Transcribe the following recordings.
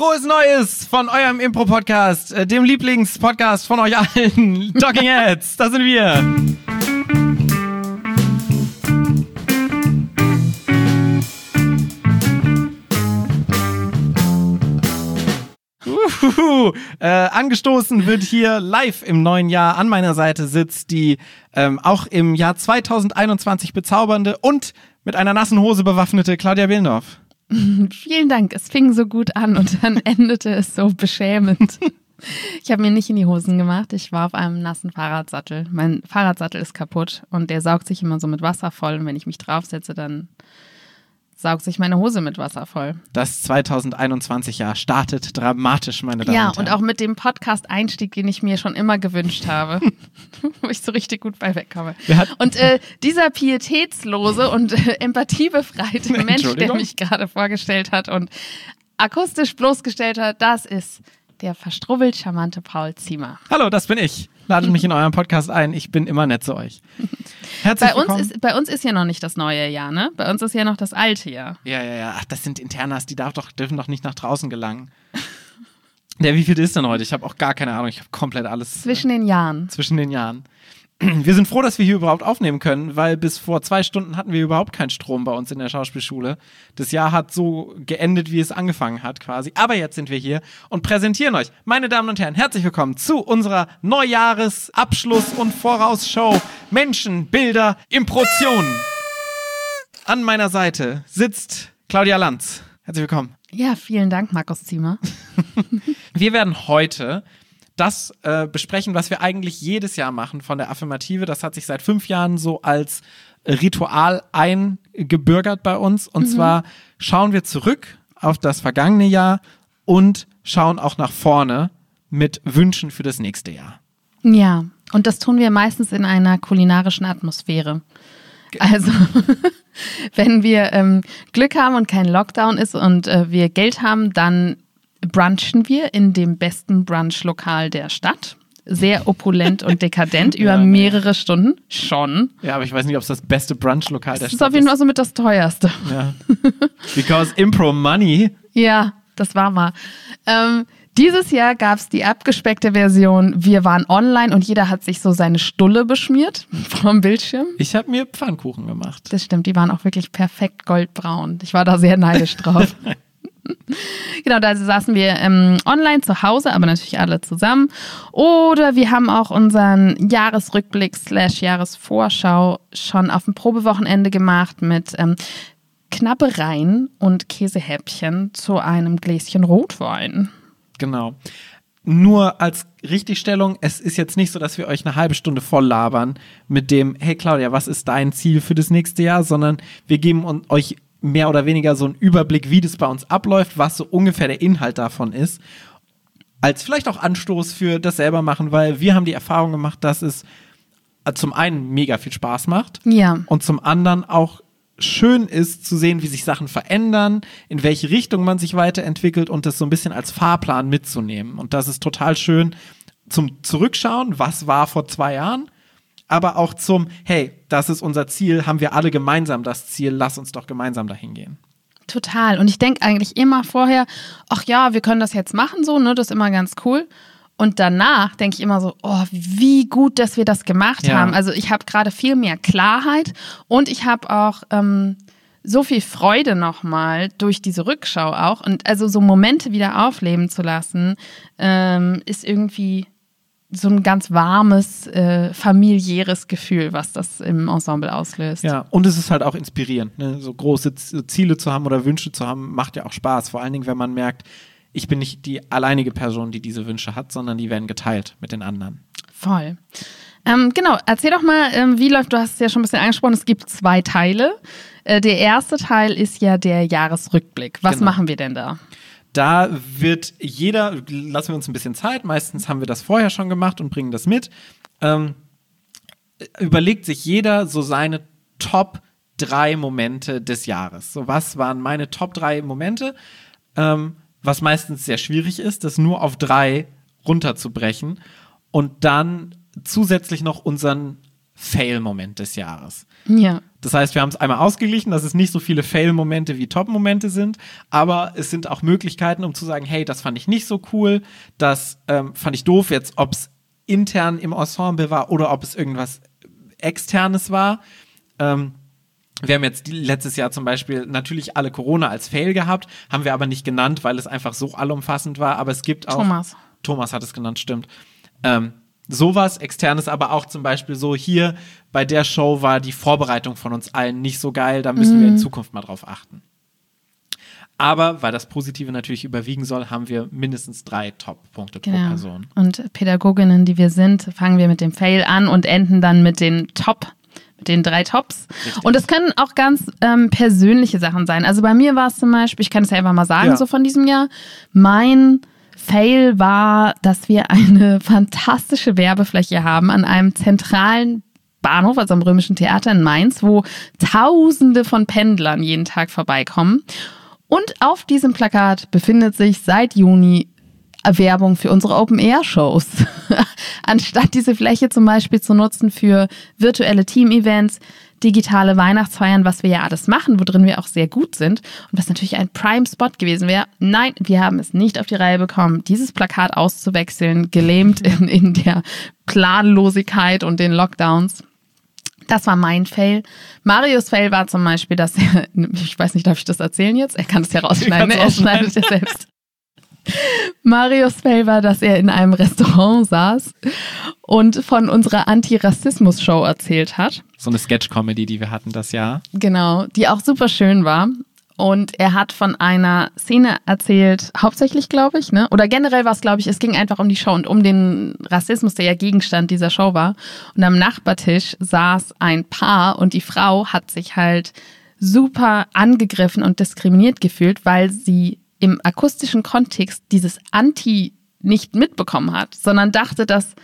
Frohes Neues von eurem Impro-Podcast, äh, dem Lieblingspodcast von euch allen, Talking Heads. Da sind wir. Uhuhu. Äh, angestoßen wird hier live im neuen Jahr. An meiner Seite sitzt die ähm, auch im Jahr 2021 bezaubernde und mit einer nassen Hose bewaffnete Claudia Willendorf. Vielen Dank. Es fing so gut an und dann endete es so beschämend. Ich habe mir nicht in die Hosen gemacht. Ich war auf einem nassen Fahrradsattel. Mein Fahrradsattel ist kaputt und der saugt sich immer so mit Wasser voll. Und wenn ich mich draufsetze, dann saugt sich meine Hose mit Wasser voll. Das 2021-Jahr startet dramatisch, meine Damen Ja, und Herren. und auch mit dem Podcast-Einstieg, den ich mir schon immer gewünscht habe, wo ich so richtig gut bei wegkomme. Und äh, dieser pietätslose und äh, empathiebefreite Mensch, der mich gerade vorgestellt hat und akustisch bloßgestellt hat, das ist der verstrubbelt charmante Paul Ziemer. Hallo, das bin ich. Ladet mich in euren Podcast ein. Ich bin immer nett zu euch. Herzlich Bei uns, willkommen. ist, bei uns ist ja noch nicht das neue Jahr, ne? Bei uns ist ja noch das alte Jahr. ja, ja, ja. Ach, das sind Internas, die darf doch, dürfen doch nicht nach draußen gelangen. Der, wie viel ist denn heute? Ich habe auch gar keine Ahnung. Ich habe komplett alles Zwischen den Jahren. zwischen den Jahren. Wir sind froh, dass wir hier überhaupt aufnehmen können, weil bis vor zwei Stunden hatten wir überhaupt keinen Strom bei uns in der Schauspielschule. Das Jahr hat so geendet, wie es angefangen hat, quasi. Aber jetzt sind wir hier und präsentieren euch, meine Damen und Herren, herzlich willkommen zu unserer Neujahresabschluss- und Vorausshow Menschen, Bilder, Improtionen. An meiner Seite sitzt Claudia Lanz. Herzlich willkommen. Ja, vielen Dank, Markus Ziemer. Wir werden heute das äh, besprechen, was wir eigentlich jedes Jahr machen von der Affirmative. Das hat sich seit fünf Jahren so als Ritual eingebürgert bei uns. Und zwar schauen wir zurück auf das vergangene Jahr und schauen auch nach vorne mit Wünschen für das nächste Jahr. Ja, und das tun wir meistens in einer kulinarischen Atmosphäre. Also, wenn wir ähm, Glück haben und kein Lockdown ist und äh, wir Geld haben, dann brunchen wir in dem besten Brunchlokal der Stadt. Sehr opulent und dekadent über Ja, mehrere Stunden. Schon. Ja, aber ich weiß nicht, ob es das beste Brunchlokal der Das ist Stadt auf jeden Fall so mit das teuerste. Ja. Because Impro Money. Ja, das war mal. Ähm, dieses Jahr gab es die abgespeckte Version. Wir waren online und jeder hat sich so seine Stulle beschmiert vom Bildschirm. Ich habe mir Pfannkuchen gemacht. Das stimmt, die waren auch wirklich perfekt goldbraun. Ich war da sehr neidisch drauf. genau, da saßen wir ähm, online zu Hause, aber natürlich alle zusammen. Oder wir haben auch unseren Jahresrückblick slash Jahresvorschau schon auf dem Probewochenende gemacht mit ähm, Knabbereien und Käsehäppchen zu einem Gläschen Rotwein. Genau. Nur als Richtigstellung, es ist jetzt nicht so, dass wir euch eine halbe Stunde voll labern mit dem, hey Claudia, was ist dein Ziel für das nächste Jahr, sondern wir geben euch mehr oder weniger so einen Überblick, wie das bei uns abläuft, was so ungefähr der Inhalt davon ist. Als vielleicht auch Anstoß für das selber machen, weil wir haben die Erfahrung gemacht, dass es äh, zum einen mega viel Spaß macht Ja. und zum anderen auch schön ist zu sehen, wie sich Sachen verändern, in welche Richtung man sich weiterentwickelt und das so ein bisschen als Fahrplan mitzunehmen. Und das ist total schön zum Zurückschauen, was war vor zwei Jahren, aber auch zum, hey, das ist unser Ziel, haben wir alle gemeinsam das Ziel, lass uns doch gemeinsam dahin gehen. Total. Und ich denke eigentlich immer vorher, ach ja, wir können das jetzt machen, so, ne, das ist immer ganz cool. Und danach denke ich immer so, oh, wie gut, dass wir das gemacht Ja. haben. Also ich habe gerade viel mehr Klarheit und ich habe auch ähm, so viel Freude nochmal durch diese Rückschau auch. Und also so Momente wieder aufleben zu lassen, ähm, ist irgendwie so ein ganz warmes, äh, familiäres Gefühl, was das im Ensemble auslöst. Ja, und es ist halt auch inspirierend, ne? so große Ziele zu haben oder Wünsche zu haben, macht ja auch Spaß. Vor allen Dingen, wenn man merkt, ich bin nicht die alleinige Person, die diese Wünsche hat, sondern die werden geteilt mit den anderen. Voll. Ähm, genau, erzähl doch mal, ähm, wie läuft, du hast es ja schon ein bisschen angesprochen, es gibt zwei Teile. Äh, der erste Teil ist ja der Jahresrückblick. Was Genau. machen wir denn da? Da wird jeder, lassen wir uns ein bisschen Zeit, meistens haben wir das vorher schon gemacht und bringen das mit, ähm, überlegt sich jeder so seine Top drei Momente des Jahres. So, was waren meine Top drei Momente? Ähm, was meistens sehr schwierig ist, das nur auf drei runterzubrechen und dann zusätzlich noch unseren Fail-Moment des Jahres. Ja. Das heißt, wir haben es einmal ausgeglichen, dass es nicht so viele Fail-Momente wie Top-Momente sind, aber es sind auch Möglichkeiten, um zu sagen, hey, das fand ich nicht so cool, das ähm, fand ich doof, jetzt ob es intern im Ensemble war oder ob es irgendwas externes war. Ähm, wir haben jetzt letztes Jahr zum Beispiel natürlich alle Corona als Fail gehabt, haben wir aber nicht genannt, weil es einfach so allumfassend war. Aber es gibt auch. Thomas. Thomas hat es genannt, stimmt. Ähm, sowas, externes, aber auch zum Beispiel so hier bei der Show war die Vorbereitung von uns allen nicht so geil, da müssen wir in Zukunft mal drauf achten. Aber weil das Positive natürlich überwiegen soll, haben wir mindestens drei Top-Punkte pro Genau. Person. Und Pädagoginnen, die wir sind, fangen wir mit dem Fail an und enden dann mit den Top, mit den drei Tops. Richtig. Und es können auch ganz ähm, persönliche Sachen sein. Also bei mir war es zum Beispiel, ich kann es ja einfach mal sagen, Ja. so von diesem Jahr, mein Fail war, dass wir eine fantastische Werbefläche haben an einem zentralen Bahnhof, also am Römischen Theater in Mainz, wo Tausende von Pendlern jeden Tag vorbeikommen. Und auf diesem Plakat befindet sich seit Juni Werbung für unsere Open-Air-Shows. Anstatt diese Fläche zum Beispiel zu nutzen für virtuelle Team-Events, digitale Weihnachtsfeiern, was wir ja alles machen, worin wir auch sehr gut sind und was natürlich ein Prime-Spot gewesen wäre. Nein, wir haben es nicht auf die Reihe bekommen, dieses Plakat auszuwechseln, gelähmt in, in der Planlosigkeit und den Lockdowns. Das war mein Fail. Marius Fail war zum Beispiel, dass er, ich weiß nicht, darf ich das erzählen jetzt? Er kann es ja rausschneiden, ne? er schneidet ja selbst. Marius Fail war, dass er in einem Restaurant saß und von unserer Anti-Rassismus-Show erzählt hat. So eine Sketch-Comedy, die wir hatten das Jahr. Genau, die auch super schön war. Und er hat von einer Szene erzählt, hauptsächlich, glaube ich, ne? Oder generell war es, glaube ich, es ging einfach um die Show und um den Rassismus, der ja Gegenstand dieser Show war. Und am Nachbartisch saß ein Paar und die Frau hat sich halt super angegriffen und diskriminiert gefühlt, weil sie im akustischen Kontext dieses Anti nicht mitbekommen hat, sondern dachte, dass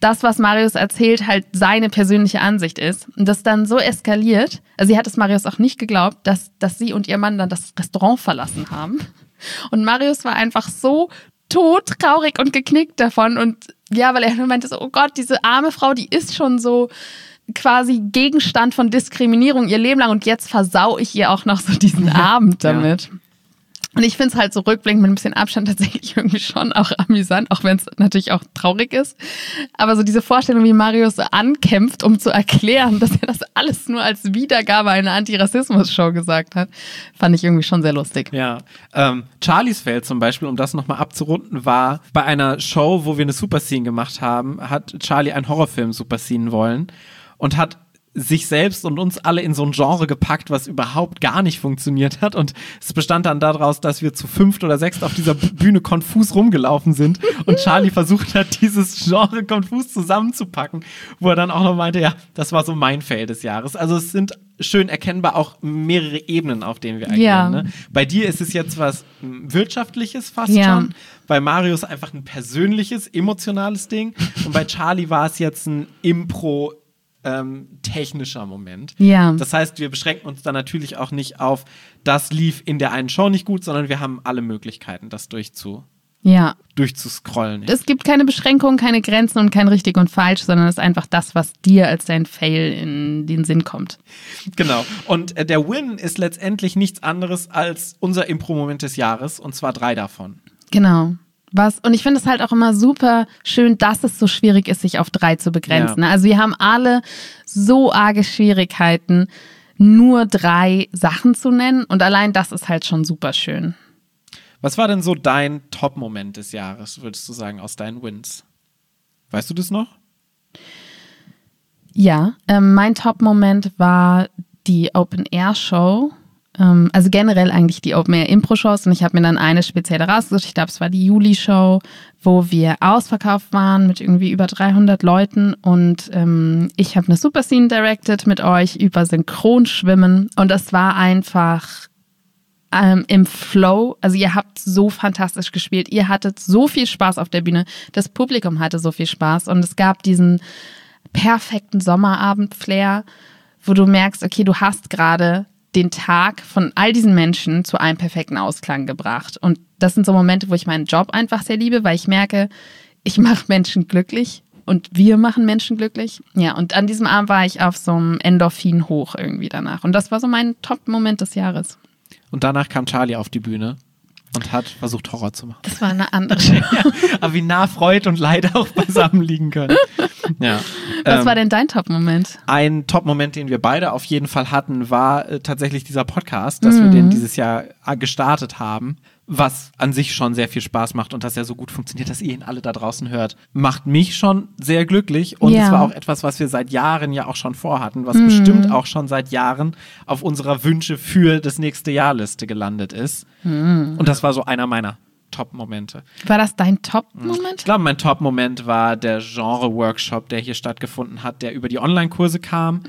das, was Marius erzählt, halt seine persönliche Ansicht ist. Und das dann so eskaliert. Also sie hat es Marius auch nicht geglaubt, dass, dass sie und ihr Mann dann das Restaurant verlassen haben. Und Marius war einfach so todtraurig und geknickt davon. Und ja, weil er nur meinte so, oh Gott, diese arme Frau, die ist schon so quasi Gegenstand von Diskriminierung ihr Leben lang und jetzt versau ich ihr auch noch so diesen Abend Ja. Und ich finde es halt so rückblickend mit ein bisschen Abstand tatsächlich irgendwie schon auch amüsant, auch wenn es natürlich auch traurig ist. Aber so diese Vorstellung, wie Marius so ankämpft, um zu erklären, dass er das alles nur als Wiedergabe einer Anti-Rassismus-Show gesagt hat, fand ich irgendwie schon sehr lustig. Ja, ähm, Charlies Feld zum Beispiel, um das nochmal abzurunden, war bei einer Show, wo wir eine Superscene gemacht haben, hat Charlie einen Horrorfilm Superscene wollen und hat sich selbst und uns alle in so ein Genre gepackt, was überhaupt gar nicht funktioniert hat. Und es bestand dann daraus, dass wir zu fünft oder sechst auf dieser Bühne konfus rumgelaufen sind und Charlie versucht hat, dieses Genre konfus zusammenzupacken, wo er dann auch noch meinte, ja, das war so mein Fail des Jahres. Also es sind schön erkennbar auch mehrere Ebenen, auf denen wir agieren. Ja. Ne? Bei dir ist es jetzt was m, Wirtschaftliches fast Ja. schon. Bei Marius einfach ein persönliches, emotionales Ding. Und bei Charlie war es jetzt ein Impro- ähm, technischer Moment. Ja. Das heißt, wir beschränken uns dann natürlich auch nicht auf, das lief in der einen Show nicht gut, sondern wir haben alle Möglichkeiten, das durchzu, Ja. durchzuscrollen. Es gibt keine Beschränkungen, keine Grenzen und kein richtig und falsch, sondern es ist einfach das, was dir als dein Fail in den Sinn kommt. Genau. Und äh, der Win ist letztendlich nichts anderes als unser Impro-Moment des Jahres, und zwar drei davon. Genau. Was, und ich finde es halt auch immer super schön, dass es so schwierig ist, sich auf drei zu begrenzen. Ja. Also wir haben alle so arge Schwierigkeiten, nur drei Sachen zu nennen. Und allein das ist halt schon super schön. Was war denn so dein Top-Moment des Jahres, würdest du sagen, aus deinen Wins? Weißt du das noch? Ja, ähm, mein Top-Moment war die Open-Air-Show. Ähm, also generell eigentlich die Open-Air-Impro-Shows. Und ich habe mir dann eine spezielle rausgesucht. Ich glaube, es war die Juli-Show, wo wir ausverkauft waren mit irgendwie über 300 Leuten. Und ähm, ich habe eine Super-Scene directed mit euch über Synchronschwimmen. Und das war einfach ähm, im Flow. Also ihr habt so fantastisch gespielt. Ihr hattet so viel Spaß auf der Bühne. Das Publikum hatte so viel Spaß. Und es gab diesen perfekten Sommerabend-Flair, wo du merkst, okay, du hast gerade den Tag von all diesen Menschen zu einem perfekten Ausklang gebracht. Und das sind so Momente, wo ich meinen Job einfach sehr liebe, weil ich merke, ich mache Menschen glücklich und wir machen Menschen glücklich. Ja, und an diesem Abend war ich auf so einem Endorphin hoch irgendwie danach. Und das war so mein Top-Moment des Jahres. Und danach kam Charlie auf die Bühne und hat versucht, Horror zu machen. Das war eine andere Show. ja, aber wie nah Freud und Leid auch beisammen liegen können. Ja. Was Ähm, war denn dein Top-Moment? Ein Top-Moment, den wir beide auf jeden Fall hatten, war äh, tatsächlich dieser Podcast, dass wir den dieses Jahr äh, gestartet haben, was an sich schon sehr viel Spaß macht und dass er so gut funktioniert, dass ihr ihn alle da draußen hört. Macht mich schon sehr glücklich und Ja. es war auch etwas, was wir seit Jahren ja auch schon vorhatten, was bestimmt auch schon seit Jahren auf unserer Wünsche für das nächste Jahr Liste gelandet ist. Und das war so einer meiner Top-Momente. War das dein Ich Top-Moment? glaube, mein Top-Moment war der Genre-Workshop, der hier stattgefunden hat, der über die Online-Kurse kam,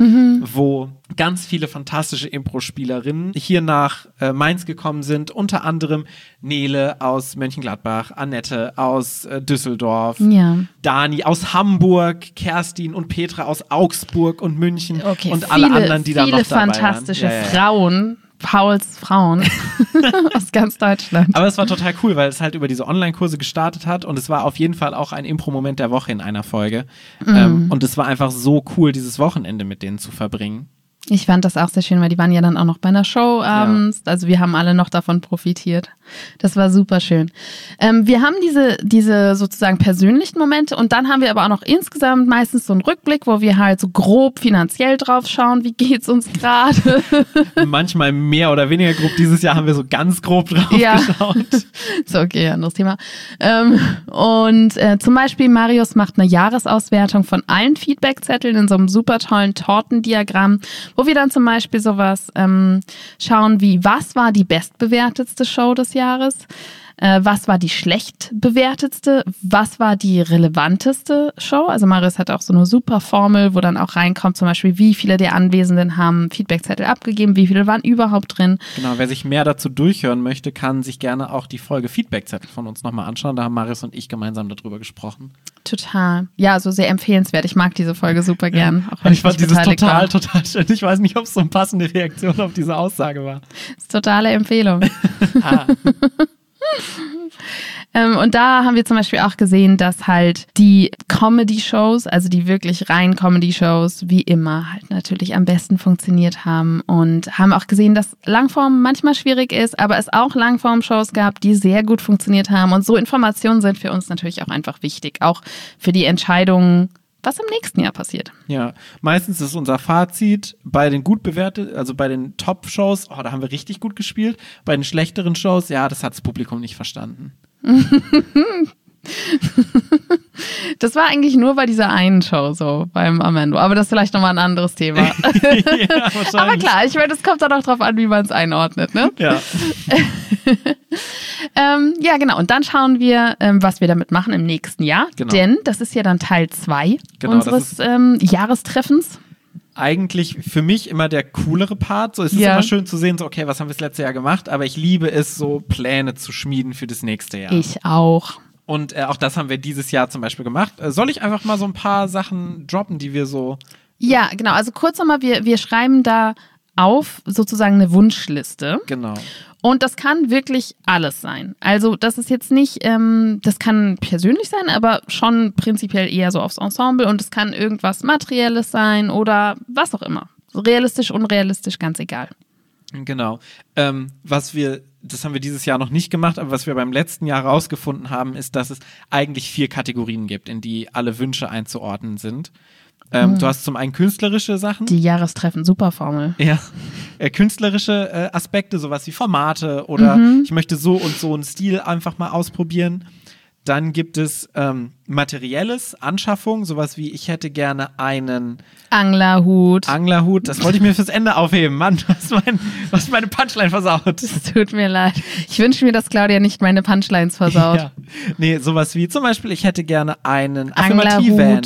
wo ganz viele fantastische Impro-Spielerinnen hier nach äh, Mainz gekommen sind. Unter anderem Nele aus Mönchengladbach, Annette aus äh, Düsseldorf, Ja. Dani aus Hamburg, Kerstin und Petra aus Augsburg und München Okay, und viele, alle anderen, die da viele noch dabei fantastische waren. Ja, ja. Frauen, Pauls Frauen aus ganz Deutschland. Aber es war total cool, weil es halt über diese Online-Kurse gestartet hat und es war auf jeden Fall auch ein Impro-Moment der Woche in einer Folge. Mhm. Ähm, und es war einfach so cool, dieses Wochenende mit denen zu verbringen. Ich fand das auch sehr schön, weil die waren ja dann auch noch bei einer Show abends. Also wir haben alle noch davon profitiert. Das war super schön. Ähm, wir haben diese, diese sozusagen persönlichen Momente und dann haben wir aber auch noch insgesamt meistens so einen Rückblick, wo wir halt so grob finanziell drauf schauen, wie geht's uns gerade. Manchmal mehr oder weniger grob. Dieses Jahr haben wir so ganz grob drauf Ja. geschaut. so, okay, anderes Thema. Ähm, und äh, zum Beispiel Marius macht eine Jahresauswertung von allen Feedbackzetteln in so einem super tollen Tortendiagramm, wo wir dann zum Beispiel sowas ähm, schauen wie, was war die bestbewertetste Show des Jahres? Äh, was war die schlecht bewertetste? Was war die relevanteste Show? Also Marius hat auch so eine super Formel, wo dann auch reinkommt, zum Beispiel, wie viele der Anwesenden haben Feedbackzettel abgegeben, wie viele waren überhaupt drin. Genau, wer sich mehr dazu durchhören möchte, kann sich gerne auch die Folge Feedbackzettel von uns nochmal anschauen. Da haben Marius und ich gemeinsam darüber gesprochen. Total. Ja, also sehr empfehlenswert. Ich mag diese Folge super gern. Auch wenn Und ich fand dieses total, war. total schön. Ich weiß nicht, ob es so eine passende Reaktion auf diese Aussage war. Das ist totale Empfehlung. Ah. ähm, und da haben wir zum Beispiel auch gesehen, dass halt die Comedy-Shows, also die wirklich rein Comedy-Shows, wie immer halt natürlich am besten funktioniert haben und haben auch gesehen, dass Langform manchmal schwierig ist, aber es auch Langform-Shows gab, die sehr gut funktioniert haben. Und so Informationen sind für uns natürlich auch einfach wichtig, auch für die Entscheidung, was im nächsten Jahr passiert. Ja, meistens ist unser Fazit bei den gut bewertet, also bei den Top-Shows, oh, da haben wir richtig gut gespielt. Bei den schlechteren Shows, ja, das hat das Publikum nicht verstanden. Das war eigentlich nur bei dieser einen Show so beim Amendo, aber das ist vielleicht nochmal ein anderes Thema. ja, aber klar, ich meine, es kommt dann auch drauf an, wie man es einordnet, ne? Ja. Ähm, ja, genau. Und dann schauen wir, ähm, was wir damit machen im nächsten Jahr. Genau. Denn das ist ja dann Teil 2 Genau, unseres ähm, Jahrestreffens. Eigentlich für mich immer der coolere Part. So, es ist Ja. immer schön zu sehen, so, okay, was haben wir das letzte Jahr gemacht, aber ich liebe es, so Pläne zu schmieden für das nächste Jahr. Ich auch. Und äh, auch das haben wir dieses Jahr zum Beispiel gemacht. Äh, soll ich einfach mal so ein paar Sachen droppen, die wir so. Ja, genau. Also kurz nochmal, wir, wir schreiben da auf sozusagen eine Wunschliste. Genau. Und das kann wirklich alles sein. Also das ist jetzt nicht, ähm, das kann persönlich sein, aber schon prinzipiell eher so aufs Ensemble und es kann irgendwas Materielles sein oder was auch immer. Realistisch, unrealistisch, ganz egal. Genau. Ähm, was wir, das haben wir dieses Jahr noch nicht gemacht, aber was wir beim letzten Jahr rausgefunden haben, ist, dass es eigentlich vier Kategorien gibt, in die alle Wünsche einzuordnen sind. Ähm, Du hast zum einen künstlerische Sachen. Die Jahrestreffen, super Formel. Ja, äh, künstlerische äh, Aspekte, sowas wie Formate oder ich möchte so und so einen Stil einfach mal ausprobieren. Dann gibt es ähm, materielles, Anschaffung, sowas wie ich hätte gerne einen Anglerhut. Anglerhut. Das wollte ich mir fürs Ende aufheben. Mann, du hast, mein, du hast meine Punchline versaut. Es tut mir leid. Ich wünsche mir, dass Claudia nicht meine Punchlines versaut. Ja. Nee, sowas wie zum Beispiel, ich hätte gerne einen Affirmativ-Van.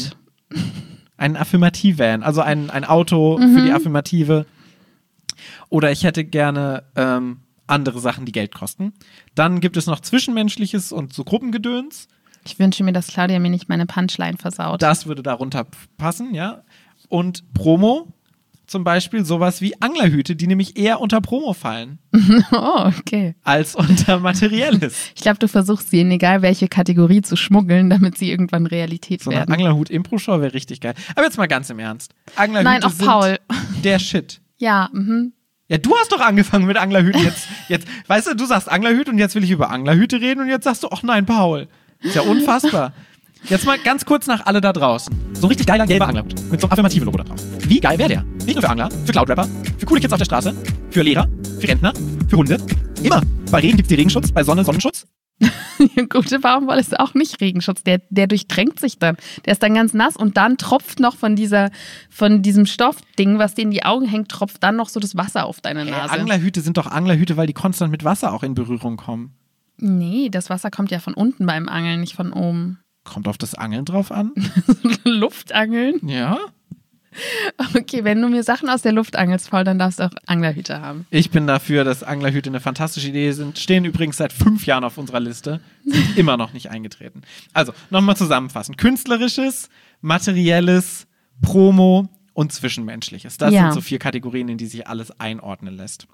Einen Affirmativ-Van, also ein, ein Auto Mhm. für die Affirmative. Oder ich hätte gerne ähm, andere Sachen, die Geld kosten. Dann gibt es noch Zwischenmenschliches und so Gruppengedöns. Ich wünsche mir, dass Claudia mir nicht meine Punchline versaut. Das würde darunter passen, ja. Und Promo. zum Beispiel sowas wie Anglerhüte, die nämlich eher unter Promo fallen Oh, okay. als unter Materielles. Ich glaube, du versuchst sie in egal welche Kategorie zu schmuggeln, damit sie irgendwann Realität So werden. Anglerhut-Impro-Show wäre richtig geil. Aber jetzt mal ganz im Ernst. Anglerhüte Nein, auch sind Paul. der Shit. Ja, mhm. Ja, du hast doch angefangen mit Anglerhüten. Jetzt, jetzt, weißt du, du sagst Anglerhüte und jetzt will ich über Anglerhüte reden und jetzt sagst du, ach nein, Paul. Ist ja unfassbar. Jetzt mal ganz kurz nach alle da draußen. So ein richtig geiler gelber Anglerhut mit so einem affirmativen Logo da drauf. Wie geil wäre der? Nicht nur für Angler, für Cloudrapper, für coole Kids auf der Straße, für Lehrer, für Rentner, für Hunde. Immer. Bei Regen gibt's die Regenschutz, bei Sonne Sonnenschutz. Gute Baumwolle ist auch nicht Regenschutz. Der, der durchdrängt sich dann. Der ist dann ganz nass und dann tropft noch von dieser, von diesem Stoffding, was dir in die Augen hängt, tropft dann noch so das Wasser auf deine Äh, Nase. Anglerhüte sind doch Anglerhüte, weil die konstant mit Wasser auch in Berührung kommen. nee, das Wasser kommt ja von unten beim Angeln, nicht von oben. Kommt auf das Angeln drauf an? Luftangeln? Ja. Okay, wenn du mir Sachen aus der Luft angelst, Paul, dann darfst du auch Anglerhüte haben. Ich bin dafür, dass Anglerhüte eine fantastische Idee sind. Stehen übrigens seit fünf Jahren auf unserer Liste. Sind immer noch nicht eingetreten. Also, nochmal zusammenfassen. Künstlerisches, materielles, Promo und Zwischenmenschliches. Das Ja. sind so vier Kategorien, in die sich alles einordnen lässt.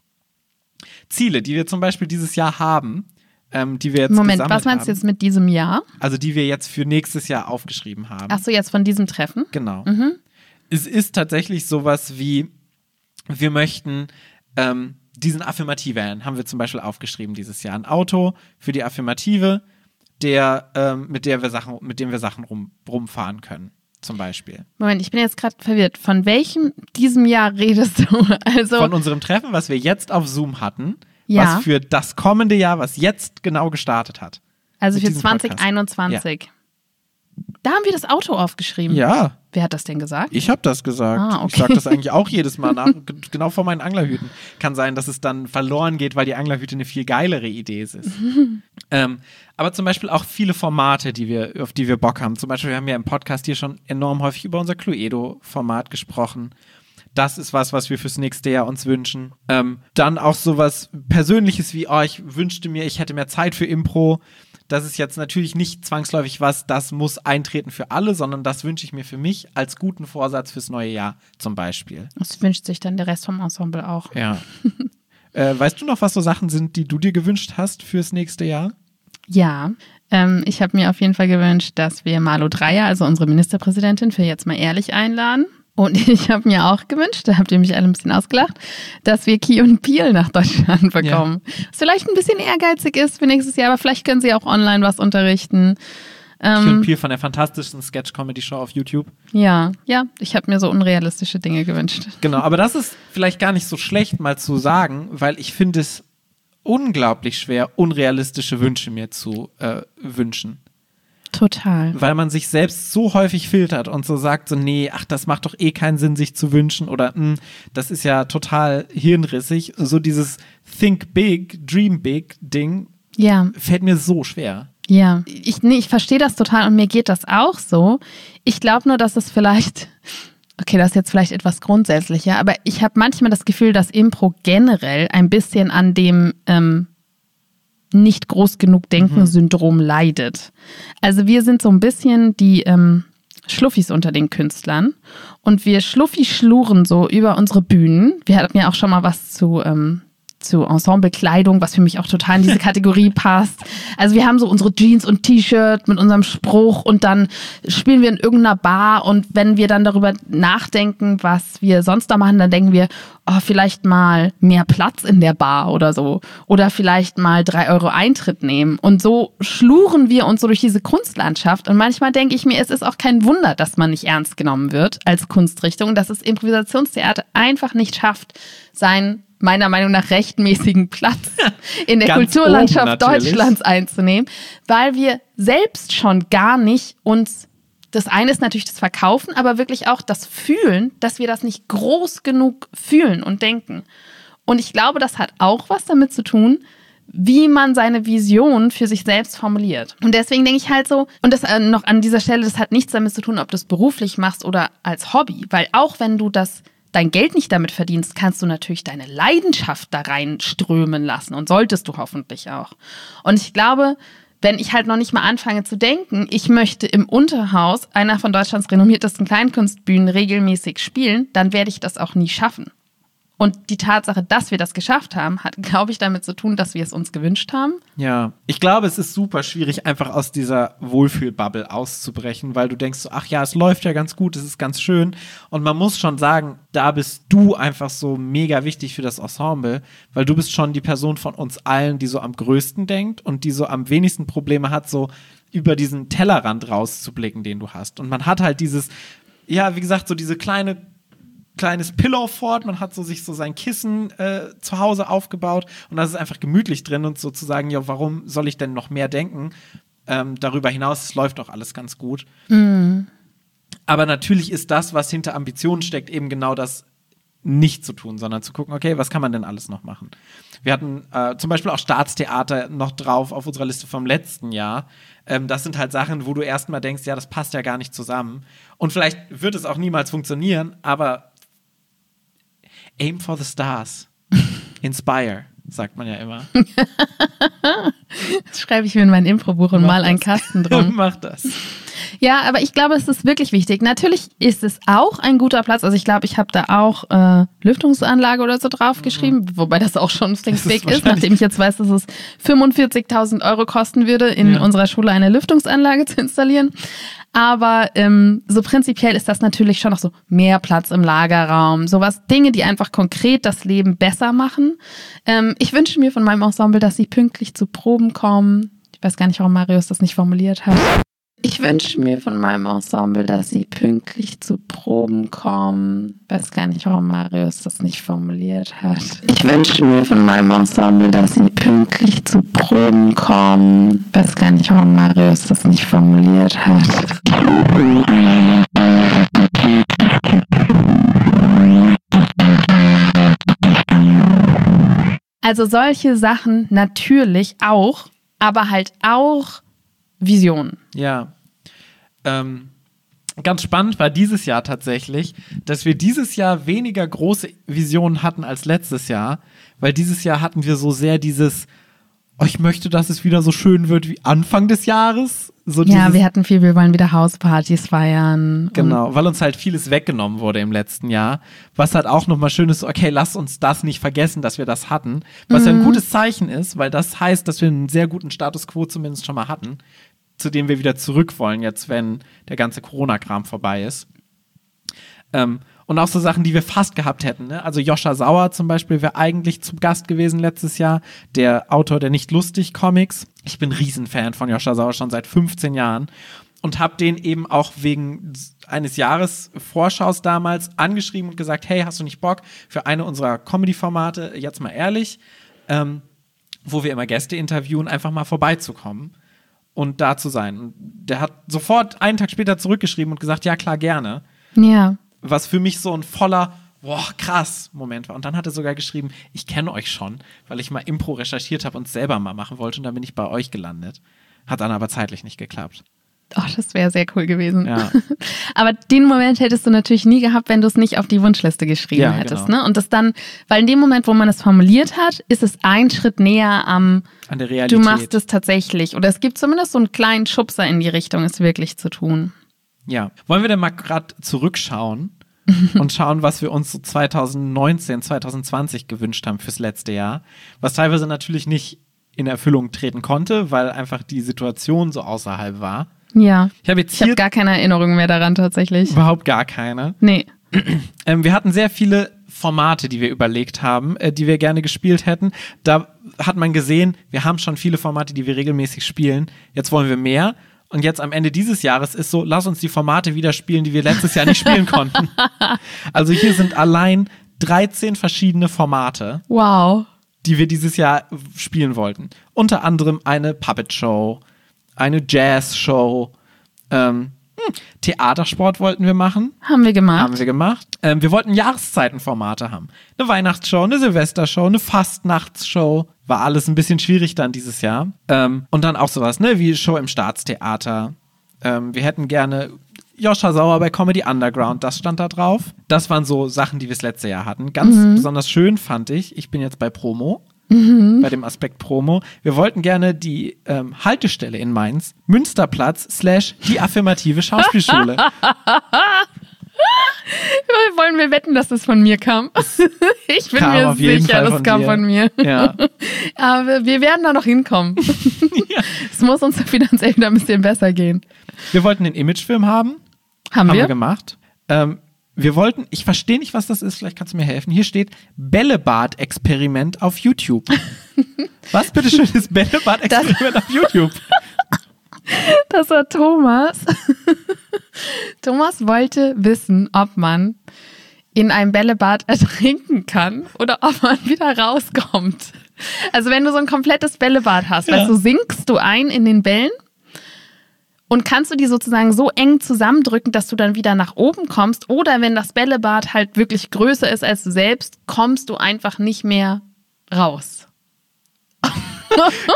Ziele, die wir zum Beispiel dieses Jahr haben, ähm, die wir jetzt Moment, was meinst du jetzt mit diesem Jahr? Also, die wir jetzt für nächstes Jahr aufgeschrieben haben. Ach so, jetzt von diesem Treffen? Genau. Mhm. Es ist tatsächlich sowas wie, wir möchten ähm, diesen Affirmative, haben wir zum Beispiel aufgeschrieben dieses Jahr. Ein Auto für die Affirmative, der, ähm, mit, der wir Sachen, mit dem wir Sachen rum, rumfahren können, zum Beispiel. Moment, ich bin jetzt gerade verwirrt. Von welchem diesem Jahr redest du? Also, Von unserem Treffen, was wir jetzt auf Zoom hatten, Ja. was für das kommende Jahr, was jetzt genau gestartet hat. also für diesem Podcast. 2021. Da haben wir das Auto aufgeschrieben. Ja, Wer hat das denn gesagt? ich habe das gesagt. Ah, okay. Ich sage das eigentlich auch jedes Mal nach, genau vor meinen Anglerhüten. Kann sein, dass es dann verloren geht, weil die Anglerhüte eine viel geilere Idee ist. ähm, aber zum Beispiel auch viele Formate, die wir, auf die wir Bock haben. Zum Beispiel, wir haben ja im Podcast hier schon enorm häufig über unser Cluedo-Format gesprochen. Das ist was, was wir fürs nächste Jahr uns wünschen. Ähm, dann auch sowas Persönliches wie, oh, ich wünschte mir, ich hätte mehr Zeit für Impro. Das ist jetzt natürlich nicht zwangsläufig was, das muss eintreten für alle, sondern das wünsche ich mir für mich als guten Vorsatz fürs neue Jahr zum Beispiel. Das wünscht sich dann der Rest vom Ensemble auch. Ja. äh, weißt du noch, was so Sachen sind, die du dir gewünscht hast fürs nächste Jahr? Ja, ähm, ich habe mir auf jeden Fall gewünscht, dass wir Malu Dreyer, also unsere Ministerpräsidentin, für jetzt mal ehrlich einladen. Und ich habe mir auch gewünscht, da habt ihr mich alle ein bisschen ausgelacht, dass wir Key und Peel nach Deutschland bekommen. Was vielleicht ein bisschen ehrgeizig ist für nächstes Jahr, aber vielleicht können sie auch online was unterrichten. Ähm, Ähm, Peel von der fantastischen Sketch-Comedy-Show auf YouTube. ja, ja, ich habe mir so unrealistische Dinge gewünscht. Genau, aber das ist vielleicht gar nicht so schlecht mal zu sagen, weil ich finde es unglaublich schwer, unrealistische Wünsche mir zu äh, wünschen. Total. Weil man sich selbst so häufig filtert und so sagt, so, nee, ach, das macht doch eh keinen Sinn, sich zu wünschen oder "Hm, das ist ja total hirnrissig. So dieses Think Big, Dream Big Ding Ja, fällt mir so schwer. Ja, ich, nee, ich verstehe das total und mir geht das auch so. Ich glaube nur, dass es vielleicht, okay, das ist jetzt vielleicht etwas grundsätzlicher, aber ich habe manchmal das Gefühl, dass Impro generell ein bisschen an dem ähm, nicht groß genug denken-Syndrom leidet. Also wir sind so ein bisschen die ähm, Schluffis unter den Künstlern und wir Schluffi-schluren so über unsere Bühnen. Wir hatten ja auch schon mal was zu ähm, zu Ensemblekleidung, was für mich auch total in diese Kategorie passt. Also wir haben so unsere Jeans und T-Shirt mit unserem Spruch und dann spielen wir in irgendeiner Bar und wenn wir dann darüber nachdenken, was wir sonst da machen, dann denken wir, oh, vielleicht mal mehr Platz in der Bar oder so. Oder vielleicht mal drei Euro Eintritt nehmen. Und so schluren wir uns so durch diese Kunstlandschaft. Und manchmal denke ich mir, es ist auch kein Wunder, dass man nicht ernst genommen wird als Kunstrichtung, dass es Improvisationstheater einfach nicht schafft, seinen meiner Meinung nach rechtmäßigen Platz in der Kulturlandschaft. Deutschlands einzunehmen, weil wir selbst schon gar nicht uns das eine ist natürlich das Verkaufen, aber wirklich auch das Fühlen, dass wir das nicht groß genug fühlen und denken. Und ich glaube, das hat auch was damit zu tun, wie man seine Vision für sich selbst formuliert. Und deswegen denke ich halt so, und das äh, noch an dieser Stelle, das hat nichts damit zu tun, ob du es beruflich machst oder als Hobby, weil auch wenn du das dein Geld nicht damit verdienst, kannst du natürlich deine Leidenschaft da reinströmen lassen und solltest du hoffentlich auch. Und ich glaube, wenn ich halt noch nicht mal anfange zu denken, ich möchte im Unterhaus einer von Deutschlands renommiertesten Kleinkunstbühnen regelmäßig spielen, dann werde ich das auch nie schaffen. Und die Tatsache, dass wir das geschafft haben, hat, glaube ich, damit zu tun, dass wir es uns gewünscht haben. Ja, ich glaube, es ist super schwierig, einfach aus dieser Wohlfühlbubble auszubrechen, weil du denkst so, ach ja, es läuft ja ganz gut, es ist ganz schön. Und man muss schon sagen, da bist du einfach so mega wichtig für das Ensemble, weil du bist schon die Person von uns allen, die so am größten denkt und die so am wenigsten Probleme hat, so über diesen Tellerrand rauszublicken, den du hast. Und man hat halt dieses, ja, wie gesagt, so diese kleine kleines Pillow fort, man hat so sich so sein Kissen äh, zu Hause aufgebaut und das ist einfach gemütlich drin und sozusagen, ja, warum soll ich denn noch mehr denken? Ähm, darüber hinaus, es läuft auch alles ganz gut. Mhm. Aber natürlich ist das, was hinter Ambitionen steckt, eben genau das nicht zu tun, sondern zu gucken, okay, was kann man denn alles noch machen? Wir hatten äh, zum Beispiel auch Staatstheater noch drauf auf unserer Liste vom letzten Jahr. Ähm, das sind halt Sachen, wo du erstmal denkst, ja, das passt ja gar nicht zusammen. Und vielleicht wird es auch niemals funktionieren, aber Aim for the Stars. Inspire, sagt man ja immer. Das schreibe ich mir in mein Improbuch und Mach mal einen. Kasten drum. Mach das. Ja, aber ich glaube, es ist wirklich wichtig. Natürlich ist es auch ein guter Platz. Also ich glaube, ich habe da auch äh, Lüftungsanlage oder so draufgeschrieben, wobei das auch schon Mhm. Das ist ist, nachdem ich jetzt weiß, dass es 45.000 Euro kosten würde, in Ja. unserer Schule eine Lüftungsanlage zu installieren. Aber ähm, so prinzipiell ist das natürlich schon noch so mehr Platz im Lagerraum, sowas, Dinge, die einfach konkret das Leben besser machen. Ähm, ich wünsche mir von meinem Ensemble, dass sie pünktlich zu Proben kommen. Ich weiß gar nicht, warum Marius das nicht formuliert hat. Ich wünsche mir von meinem Ensemble, dass sie pünktlich zu Proben kommen. Weiß gar nicht, warum Marius das nicht formuliert hat. Ich wünsche mir von meinem Ensemble, dass sie pünktlich zu Proben kommen. Weiß gar nicht, warum Marius das nicht formuliert hat. Also solche Sachen natürlich auch, aber halt auch Visionen. Ja. Ähm, ganz spannend war dieses Jahr tatsächlich, dass wir dieses Jahr weniger große Visionen hatten als letztes Jahr, weil dieses Jahr hatten wir so sehr dieses, oh, ich möchte, dass es wieder so schön wird wie Anfang des Jahres. So Ja, wir hatten viel, wir wollen wieder Hauspartys feiern. Genau, weil uns halt vieles weggenommen wurde im letzten Jahr. Was halt auch nochmal schön ist, okay, lass uns das nicht vergessen, dass wir das hatten. Was ja ein gutes Zeichen ist, weil das heißt, dass wir einen sehr guten Status quo zumindest schon mal hatten, zu dem wir wieder zurück wollen, jetzt wenn der ganze Corona-Kram vorbei ist. Ähm, und auch so Sachen, die wir fast gehabt hätten. Ne? Also Joscha Sauer zum Beispiel wäre eigentlich zum Gast gewesen letztes Jahr, der Autor der Nicht-Lustig-Comics. Ich bin Riesenfan von Joscha Sauer schon seit 15 Jahren und habe den eben auch wegen eines Jahres Vorschaus damals angeschrieben und gesagt, hey, hast du nicht Bock für eine unserer Comedy-Formate, jetzt mal ehrlich, ähm, wo wir immer Gäste interviewen, einfach mal vorbeizukommen und da zu sein. Und der hat sofort einen Tag später zurückgeschrieben und gesagt, ja klar, gerne Ja. was für mich so ein voller, boah, krass Moment war. Und dann hat er sogar geschrieben, ich kenne euch schon, weil ich mal Impro recherchiert habe und es selber mal machen wollte und dann bin ich bei euch gelandet. Hat dann aber zeitlich nicht geklappt. Oh, das wäre sehr cool gewesen. Ja. Aber den Moment hättest du natürlich nie gehabt, wenn du es nicht auf die Wunschliste geschrieben Ja, hättest. genau. Ne? Und das dann, weil in dem Moment, wo man es formuliert hat, ist es ein Schritt näher am, An der Realität. du machst es tatsächlich. Oder es gibt zumindest so einen kleinen Schubser in die Richtung, es wirklich zu tun. Ja. Wollen wir denn mal gerade zurückschauen und schauen, was wir uns so 2019, 2020 gewünscht haben fürs letzte Jahr? Was teilweise natürlich nicht in Erfüllung treten konnte, weil einfach die Situation so außerhalb war. Ja. Ich habe jetzt Ich hier gar keine Erinnerung mehr daran tatsächlich. überhaupt gar keine. Nee. Ähm, wir hatten sehr viele Formate, die wir überlegt haben, äh, die wir gerne gespielt hätten. Da hat man gesehen, wir haben schon viele Formate, die wir regelmäßig spielen. Jetzt wollen wir mehr. Und jetzt am Ende dieses Jahres ist so, lass uns die Formate wieder spielen, die wir letztes Jahr nicht spielen konnten. Also hier sind allein 13 verschiedene Formate, Wow. die wir dieses Jahr spielen wollten. Unter anderem eine Puppet Show, eine Jazz Show, ähm, hm, Theatersport wollten wir machen. Haben wir gemacht. Haben wir gemacht. Ähm, wir wollten Jahreszeitenformate haben. Eine Weihnachtsshow, eine Silvestershow, eine Fastnachtsshow. War alles ein bisschen schwierig dann dieses Jahr. Ähm, und dann auch sowas, ne, wie Show im Staatstheater. Ähm, wir hätten gerne Joscha Sauer bei Comedy Underground, das stand da drauf. Das waren so Sachen, die wir das letzte Jahr hatten. Ganz besonders schön fand ich, ich bin jetzt bei Promo. Bei dem Aspekt Promo. Wir wollten gerne die ähm, Haltestelle in Mainz, Münsterplatz slash die affirmative Schauspielschule. Wollen wir wetten, dass das von mir kam? Ich bin Kam mir sicher, das kam dir. von mir. Ja. Aber wir werden da noch hinkommen. Es muss uns finanziell wieder ein bisschen besser gehen. Wir wollten den Imagefilm haben. Haben, Haben wir wir? gemacht. Ähm, wir wollten, ich verstehe nicht, was das ist, vielleicht kannst du mir helfen. Hier steht Bällebad-Experiment auf YouTube. was bitteschön ist Bällebad-Experiment auf YouTube? Das war Thomas. Thomas wollte wissen, ob man in einem Bällebad ertrinken kann oder ob man wieder rauskommt. Also wenn du so ein komplettes Bällebad hast, Ja. weißt du, sinkst du ein in den Bällen und kannst du die sozusagen so eng zusammendrücken, dass du dann wieder nach oben kommst oder wenn das Bällebad halt wirklich größer ist als du selbst, kommst du einfach nicht mehr raus.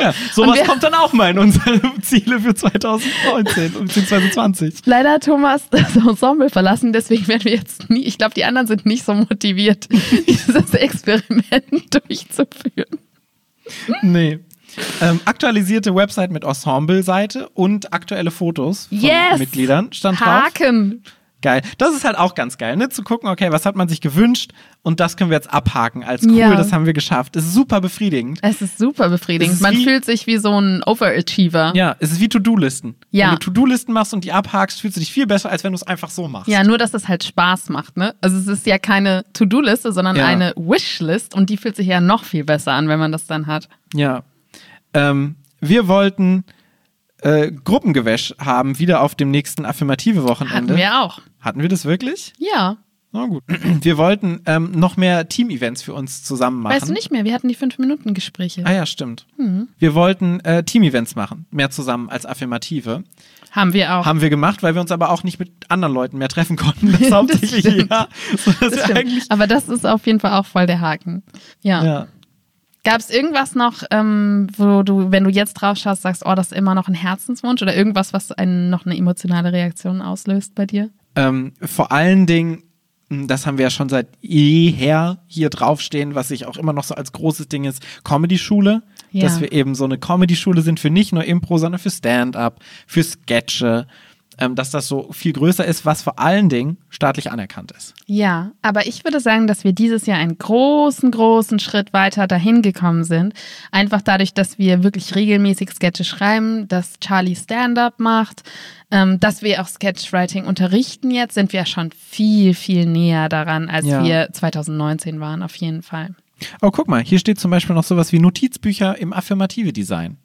Ja, Und sowas wir- kommt dann auch mal in unsere Ziele für 2019 bzw. 20. Leider Thomas das Ensemble verlassen, deswegen werden wir jetzt nie, ich glaube, die anderen sind nicht so motiviert, dieses Experiment durchzuführen. Nee. Ähm, aktualisierte Website mit Ensemble-Seite und aktuelle Fotos von Yes! Mitgliedern stand drauf. Haken! Geil. Das ist halt auch ganz geil, ne? Zu gucken, okay, was hat man sich gewünscht und das können wir jetzt abhaken als cool, Ja. das haben wir geschafft. Es ist super befriedigend. Es ist super befriedigend. Ist Man fühlt sich wie so ein Overachiever. Ja, es ist wie To-Do-Listen. Ja. Wenn du To-Do-Listen machst und die abhakst, fühlst du dich viel besser, als wenn du es einfach so machst. Ja, nur dass es halt Spaß macht, ne? Also es ist ja keine To-Do-Liste, sondern Ja. eine Wishlist und die fühlt sich ja noch viel besser an, wenn man das dann hat. Ja. Ähm, wir wollten äh, Gruppengewäsch haben, wieder auf dem nächsten affirmative Wochenende. Hatten wir auch. Hatten wir das wirklich? Ja. Na gut. Wir wollten ähm, noch mehr Team-Events für uns zusammen machen. Weißt du nicht mehr, wir hatten die Fünf-Minuten-Gespräche. Ah ja, stimmt. Mhm. Wir wollten äh, Team-Events machen, mehr zusammen als Affirmative. Haben wir auch. Haben wir gemacht, weil wir uns aber auch nicht mit anderen Leuten mehr treffen konnten. Das hauptsächlich stimmt. ja. So, das eigentlich, Aber das ist auf jeden Fall auch voll der Haken. Ja. ja. Gab es irgendwas noch, ähm, wo du, wenn du jetzt drauf schaust, sagst, oh, das ist immer noch ein Herzenswunsch oder irgendwas, was einen noch eine emotionale Reaktion auslöst bei dir? Ähm, vor allen Dingen, mh, das haben wir ja schon seit jeher hier draufstehen, was ich auch immer noch so als großes Ding ist, Comedy-Schule. Ja. Dass wir eben so eine Comedy-Schule sind für nicht nur Impro, sondern für Stand-up, für Sketche. Ähm, dass das so viel größer ist, was vor allen Dingen staatlich anerkannt ist. Ja, aber ich würde sagen, dass wir dieses Jahr einen großen, großen Schritt weiter dahin gekommen sind. Einfach dadurch, dass wir wirklich regelmäßig Sketche schreiben, dass Charlie Stand-up macht, ähm, dass wir auch Sketchwriting unterrichten jetzt, sind wir schon viel, viel näher daran, als Ja. wir 2019 waren, auf jeden Fall. Oh, guck mal, hier steht zum Beispiel noch sowas wie Notizbücher im affirmative Design.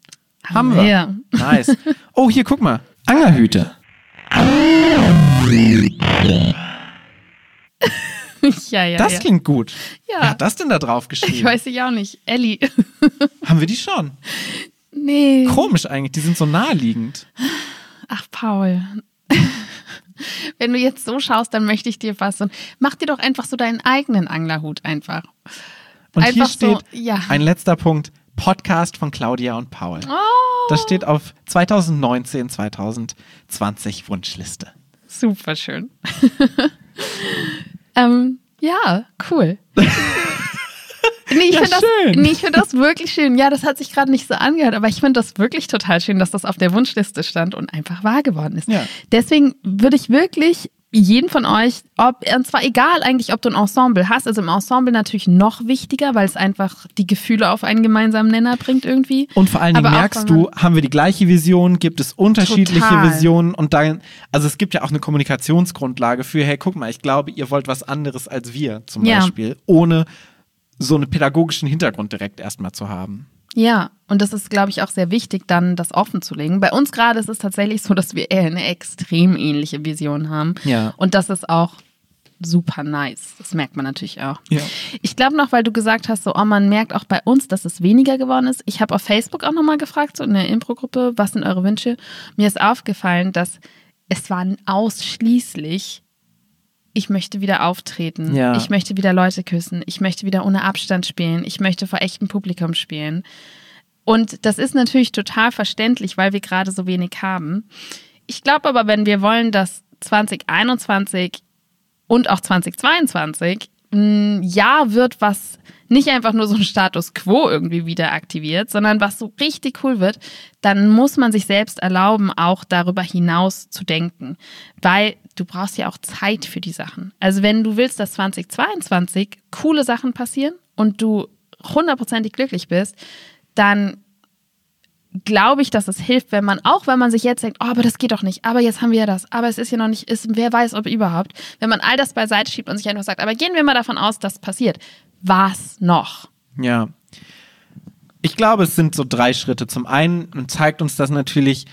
Haben wir. Ja. Nice. Oh, hier, guck mal. Angerhüte. ja, ja, Das ja. klingt gut. Ja. Wer hat das denn da drauf geschrieben? Ich weiß ich auch nicht. Ellie. Haben wir die schon? nee. Komisch eigentlich, die sind so naheliegend. Ach, Paul. Wenn du jetzt so schaust, dann möchte ich dir was. Und mach dir doch einfach so deinen eigenen Anglerhut einfach. Und hier Einfach so, steht ja. ein letzter Punkt: Podcast von Claudia und Paul. Oh, Das steht auf 2019, 2020 Wunschliste. super schön. ähm, ja, cool. Nee, ich Ja, finde das, nee, ich find das wirklich schön. Ja, das hat sich gerade nicht so angehört, aber ich finde das wirklich total schön, dass das auf der Wunschliste stand und einfach wahr geworden ist. Ja. Deswegen würde ich wirklich jeden von euch, ob, und zwar egal eigentlich, ob du ein Ensemble hast, also im Ensemble natürlich noch wichtiger, weil es einfach die Gefühle auf einen gemeinsamen Nenner bringt irgendwie. Und vor allen Dingen Aber merkst du, haben wir die gleiche Vision, gibt es unterschiedliche Total. Visionen und dann, also es gibt ja auch eine Kommunikationsgrundlage für, hey, guck mal, ich glaube, ihr wollt was anderes als wir zum Ja. Beispiel, ohne so einen pädagogischen Hintergrund direkt erstmal zu haben. Ja, und das ist, glaube ich, auch sehr wichtig, dann das offen zu legen. Bei uns gerade ist es tatsächlich so, dass wir eher eine extrem ähnliche Vision haben. Ja. Und das ist auch super nice. Das merkt man natürlich auch. Ja. Ich glaube noch, weil du gesagt hast, so, oh, man merkt auch bei uns, dass es weniger geworden ist. Ich habe auf Facebook auch nochmal gefragt, so in der Impro-Gruppe, was sind eure Wünsche? Mir ist aufgefallen, dass es waren ausschließlich, ich möchte wieder auftreten, Ja. ich möchte wieder Leute küssen, ich möchte wieder ohne Abstand spielen, ich möchte vor echtem Publikum spielen. Und das ist natürlich total verständlich, weil wir gerade so wenig haben. Ich glaube aber, wenn wir wollen, dass 2021 und auch 2022 ein Jahr wird, was nicht einfach nur so ein Status quo irgendwie wieder aktiviert, sondern was so richtig cool wird, dann muss man sich selbst erlauben, auch darüber hinaus zu denken. Weil du brauchst ja auch Zeit für die Sachen. Also wenn du willst, dass 2022 coole Sachen passieren und du hundertprozentig glücklich bist, dann glaube ich, dass es hilft, wenn man, auch wenn man sich jetzt denkt, oh, aber das geht doch nicht, aber jetzt haben wir ja das, aber es ist ja noch nicht, ist, wer weiß, ob überhaupt, wenn man all das beiseite schiebt und sich einfach sagt, aber gehen wir mal davon aus, dass passiert. Was noch? Ja. Ich glaube, es sind so drei Schritte. Zum einen zeigt uns das natürlich,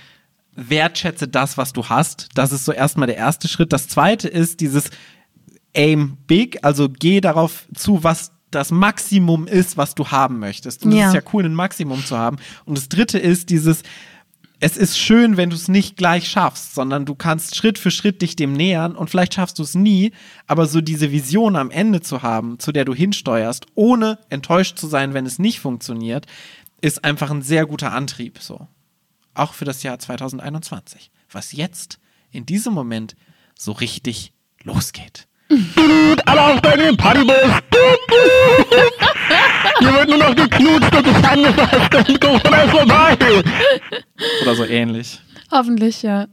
wertschätze das, was du hast. Das ist so erstmal der erste Schritt. Das zweite ist dieses Aim Big, also geh darauf zu, was das Maximum ist, was du haben möchtest. Und es Ja. ist ja cool, ein Maximum zu haben. Und das dritte ist dieses, es ist schön, wenn du es nicht gleich schaffst, sondern du kannst Schritt für Schritt dich dem nähern und vielleicht schaffst du es nie, aber so diese Vision am Ende zu haben, zu der du hinsteuerst, ohne enttäuscht zu sein, wenn es nicht funktioniert, ist einfach ein sehr guter Antrieb, so. Auch für das Jahr 2021, was jetzt in diesem Moment so richtig losgeht. Alle auf deinen Partybus. Hier wird nur noch geknutscht und das angefasst und Corona ist vorbei. Oder so ähnlich. Hoffentlich, ja.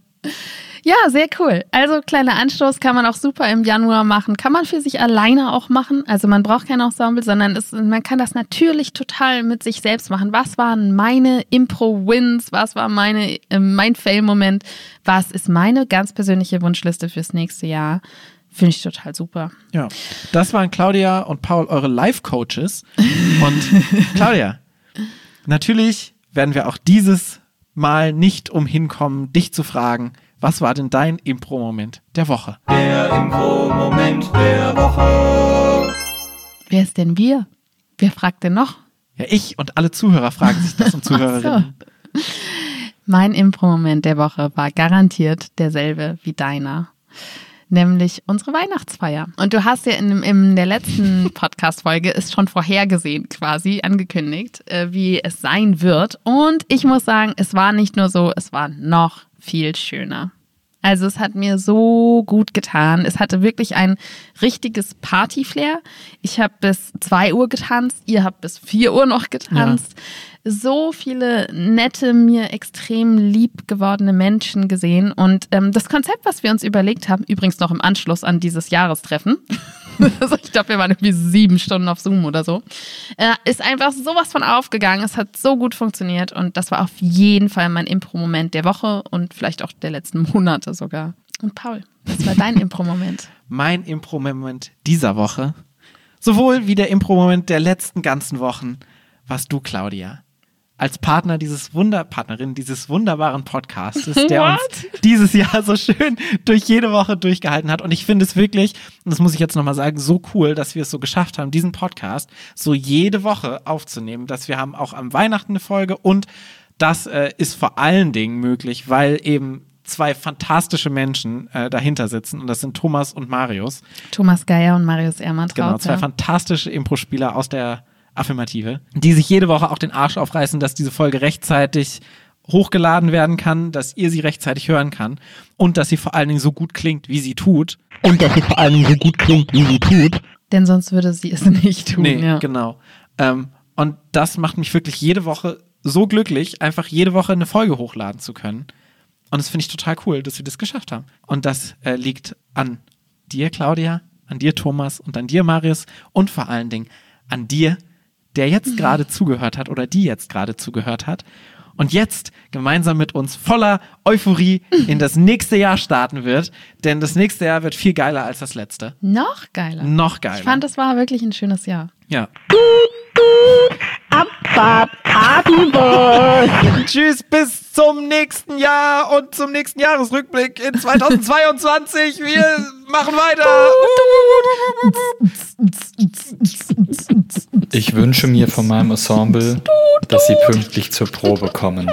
Ja, sehr cool. Also kleiner Anstoß kann man auch super im Januar machen. Kann man für sich alleine auch machen. Also man braucht kein Ensemble, sondern es, man kann das natürlich total mit sich selbst machen. Was waren meine Impro-Wins? Was war meine, äh, mein Fail-Moment? Was ist meine ganz persönliche Wunschliste fürs nächste Jahr? Finde ich total super. Ja, das waren Claudia und Paul, eure Life-Coaches. Und Claudia, natürlich werden wir auch dieses Mal nicht umhin kommen, dich zu fragen, was war denn dein Impro-Moment der Woche? Der Impro-Moment der Woche. Wer ist denn wir? Wer fragt denn noch? Ja, ich und alle Zuhörer fragen sich das und Zuhörerinnen. Mein Impro-Moment der Woche war garantiert derselbe wie deiner. Nämlich unsere Weihnachtsfeier. Und du hast ja in, in der letzten Podcast-Folge es schon vorhergesehen, quasi angekündigt, äh, wie es sein wird. Und ich muss sagen, es war nicht nur so, es war noch viel schöner. Also es hat mir so gut getan. Es hatte wirklich ein richtiges Party-Flair. Ich habe bis 2 Uhr getanzt, ihr habt bis 4 Uhr noch getanzt. So viele nette, mir extrem lieb gewordene Menschen gesehen. Und ähm, das Konzept, was wir uns überlegt haben, übrigens noch im Anschluss an dieses Jahrestreffen, also ich glaube, wir waren irgendwie sieben Stunden auf Zoom oder so, äh, ist einfach sowas von aufgegangen. Es hat so gut funktioniert und das war auf jeden Fall mein Impro-Moment der Woche und vielleicht auch der letzten Monate sogar. Und Paul, was war dein Impro-Moment? Mein Impro-Moment dieser Woche, sowohl wie der Impro-Moment der letzten ganzen Wochen, warst du, Claudia. Als Partner dieses Wunder, Partnerin dieses wunderbaren Podcastes, der uns dieses Jahr so schön durch jede Woche durchgehalten hat. Und ich finde es wirklich, und das muss ich jetzt nochmal sagen, so cool, dass wir es so geschafft haben, diesen Podcast so jede Woche aufzunehmen, dass wir haben auch am Weihnachten eine Folge und das äh, ist vor allen Dingen möglich, weil eben zwei fantastische Menschen äh, dahinter sitzen und das sind Thomas und Marius. Thomas Geier und Marius Ermantraut. Genau, zwei ja. fantastische Impro-Spieler aus der Affirmative, die sich jede Woche auch den Arsch aufreißen, dass diese Folge rechtzeitig hochgeladen werden kann, dass ihr sie rechtzeitig hören kann und dass sie vor allen Dingen so gut klingt, wie sie tut. Und dass sie vor allen Dingen so gut klingt, wie sie tut. Denn sonst würde sie es nicht tun. Nee, ja. genau. Ähm, und das macht mich wirklich jede Woche so glücklich, einfach jede Woche eine Folge hochladen zu können. Und das finde ich total cool, dass wir das geschafft haben. Und das äh, liegt an dir, Claudia, an dir, Thomas und an dir, Marius und vor allen Dingen an dir, der jetzt gerade zugehört hat oder die jetzt gerade zugehört hat und jetzt gemeinsam mit uns voller Euphorie in das nächste Jahr starten wird. Denn das nächste Jahr wird viel geiler als das letzte. Noch geiler. Noch geiler. Ich fand, das war wirklich ein schönes Jahr. ja. Abfahrt, Partywurst. Tschüss, bis zum nächsten Jahr und zum nächsten Jahresrückblick in 2022. Wir machen weiter. Ich wünsche mir von meinem Ensemble, dass sie pünktlich zur Probe kommen.